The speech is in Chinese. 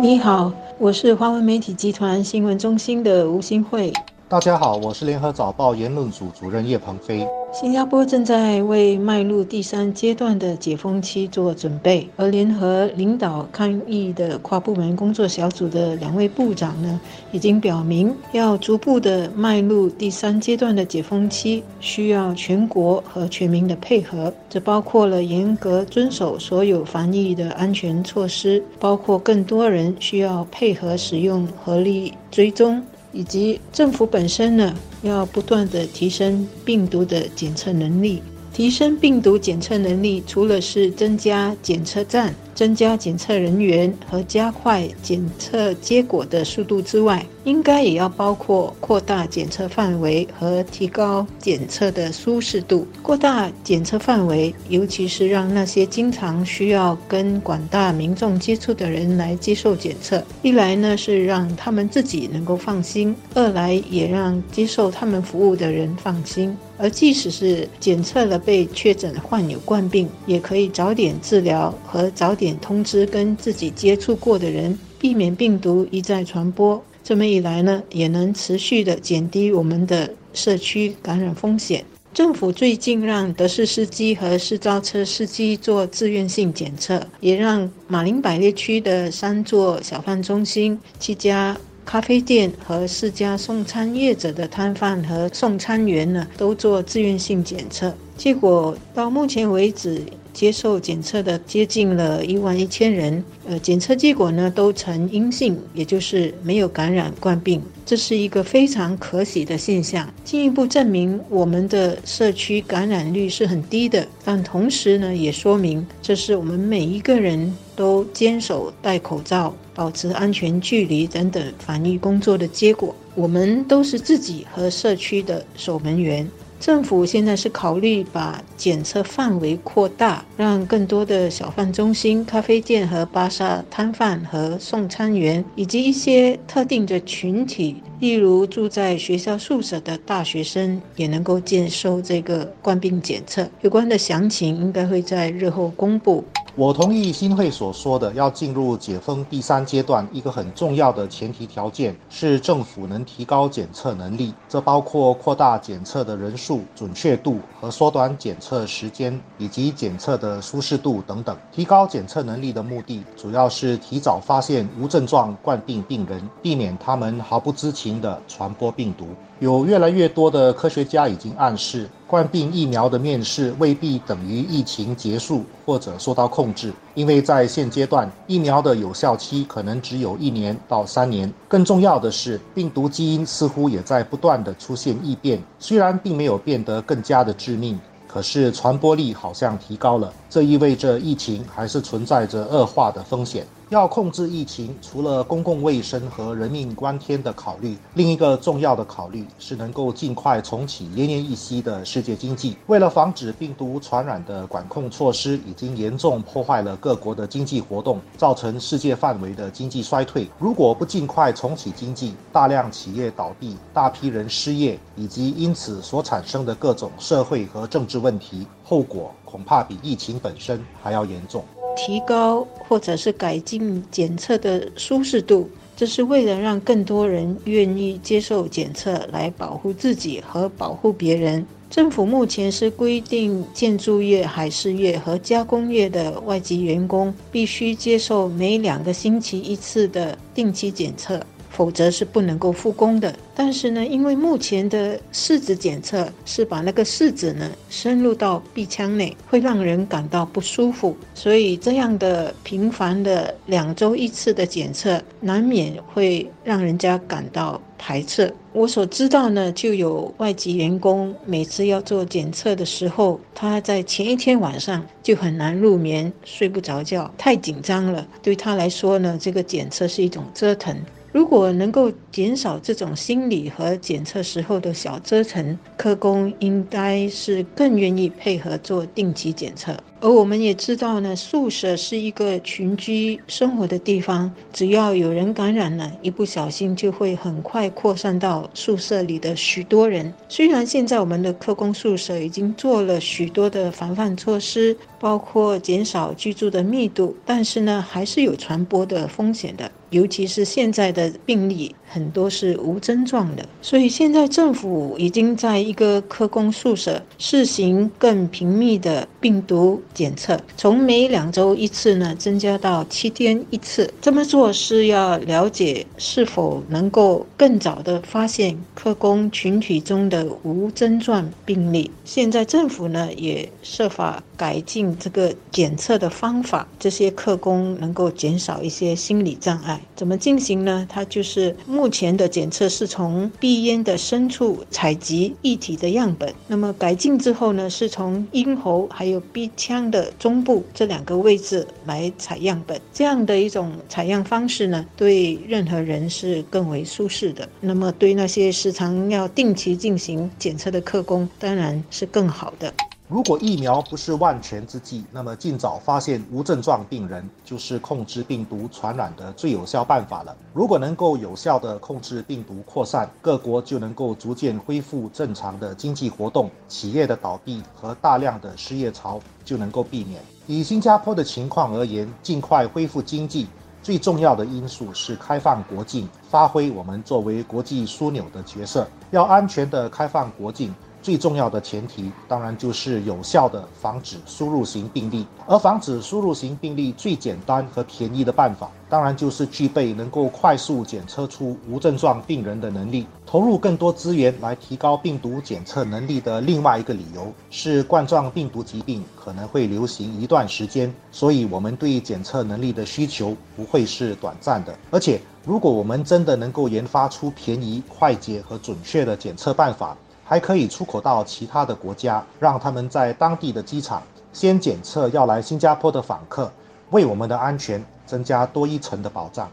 你好，我是华文媒体集团新闻中心的吴新慧。大家好，我是联合早报言论组主任叶鹏飞。新加坡正在为迈入第三阶段的解封期做准备，而联合领导抗疫的跨部门工作小组的两位部长呢，已经表明要逐步的迈入第三阶段的解封期，需要全国和全民的配合。这包括了严格遵守所有防疫的安全措施，包括更多人需要配合使用合力追踪。以及政府本身呢，要不断的提升病毒的检测能力。提升病毒检测能力，除了是增加检测站。增加检测人员和加快检测结果的速度之外，应该也要包括扩大检测范围和提高检测的舒适度。扩大检测范围，尤其是让那些经常需要跟广大民众接触的人来接受检测。一来呢是让他们自己能够放心，二来也让接受他们服务的人放心。而即使是检测了被确诊患有冠病，也可以早点治疗和早点。通知跟自己接触过的人，避免病毒一再传播。这么一来呢，也能持续的减低我们的社区感染风险。政府最近让德士司机和私招车司机做自愿性检测，也让马林百列区的三座小贩中心、七家咖啡店和四家送餐业者的摊贩和送餐员呢，都做自愿性检测。结果到目前为止。接受检测的接近了一万一千人，呃，检测结果呢都呈阴性，也就是没有感染冠病，这是一个非常可喜的现象，进一步证明我们的社区感染率是很低的。但同时呢，也说明这是我们每一个人都坚守戴口罩、保持安全距离等等防疫工作的结果。我们都是自己和社区的守门员。政府现在是考虑把检测范围扩大，让更多的小贩中心、咖啡店和巴萨摊贩和送餐员，以及一些特定的群体，例如住在学校宿舍的大学生，也能够接受这个冠病检测。有关的详情应该会在日后公布。我同意新会所说的，要进入解封第三阶段，一个很重要的前提条件是政府能提高检测能力。这包括扩大检测的人数、准确度和缩短检测时间，以及检测的舒适度等等。提高检测能力的目的，主要是提早发现无症状冠病病人，避免他们毫不知情的传播病毒。有越来越多的科学家已经暗示，冠病疫苗的面世未必等于疫情结束或者受到控制，因为在现阶段，疫苗的有效期可能只有一年到三年。更重要的是，病毒基因似乎也在不断的出现异变，虽然并没有变得更加的致命。可是传播力好像提高了，这意味着疫情还是存在着恶化的风险。要控制疫情，除了公共卫生和人命关天的考虑，另一个重要的考虑是能够尽快重启奄奄一息的世界经济。为了防止病毒传染的管控措施已经严重破坏了各国的经济活动，造成世界范围的经济衰退。如果不尽快重启经济，大量企业倒闭，大批人失业，以及因此所产生的各种社会和政治问题，后果恐怕比疫情本身还要严重。提高或者是改进检测的舒适度，这是为了让更多人愿意接受检测，来保护自己和保护别人。政府目前是规定，建筑业、海事业和加工业的外籍员工必须接受每两个星期一次的定期检测。否则是不能够复工的。但是呢，因为目前的试纸检测是把那个试纸呢深入到鼻腔内，会让人感到不舒服，所以这样的频繁的两周一次的检测，难免会让人家感到排斥。我所知道呢，就有外籍员工每次要做检测的时候，他在前一天晚上就很难入眠，睡不着觉，太紧张了。对他来说呢，这个检测是一种折腾。如果能够减少这种心理和检测时候的小折腾，科工应该是更愿意配合做定期检测。而我们也知道呢，宿舍是一个群居生活的地方，只要有人感染了，一不小心就会很快扩散到宿舍里的许多人。虽然现在我们的科工宿舍已经做了许多的防范措施，包括减少居住的密度，但是呢，还是有传播的风险的。尤其是现在的病例很多是无症状的，所以现在政府已经在一个科工宿舍试行更频密的病毒检测，从每两周一次呢增加到七天一次。这么做是要了解是否能够更早的发现科工群体中的无症状病例。现在政府呢也设法改进这个检测的方法，这些客工能够减少一些心理障碍。怎么进行呢？它就是目前的检测是从鼻咽的深处采集液体的样本，那么改进之后呢，是从咽喉还有鼻腔的中部这两个位置来采样本。这样的一种采样方式呢，对任何人是更为舒适的。那么对那些时常要定期进行检测的客工，当然是更好的。如果疫苗不是万全之计，那么尽早发现无症状病人就是控制病毒传染的最有效办法了。如果能够有效地控制病毒扩散，各国就能够逐渐恢复正常的经济活动，企业的倒闭和大量的失业潮就能够避免。以新加坡的情况而言，尽快恢复经济最重要的因素是开放国境，发挥我们作为国际枢纽的角色，要安全地开放国境。最重要的前提，当然就是有效的防止输入型病例。而防止输入型病例最简单和便宜的办法，当然就是具备能够快速检测出无症状病人的能力。投入更多资源来提高病毒检测能力的另外一个理由是，冠状病毒疾病可能会流行一段时间，所以我们对检测能力的需求不会是短暂的。而且，如果我们真的能够研发出便宜、快捷和准确的检测办法，还可以出口到其他的国家，让他们在当地的机场先检测要来新加坡的访客，为我们的安全增加多一层的保障。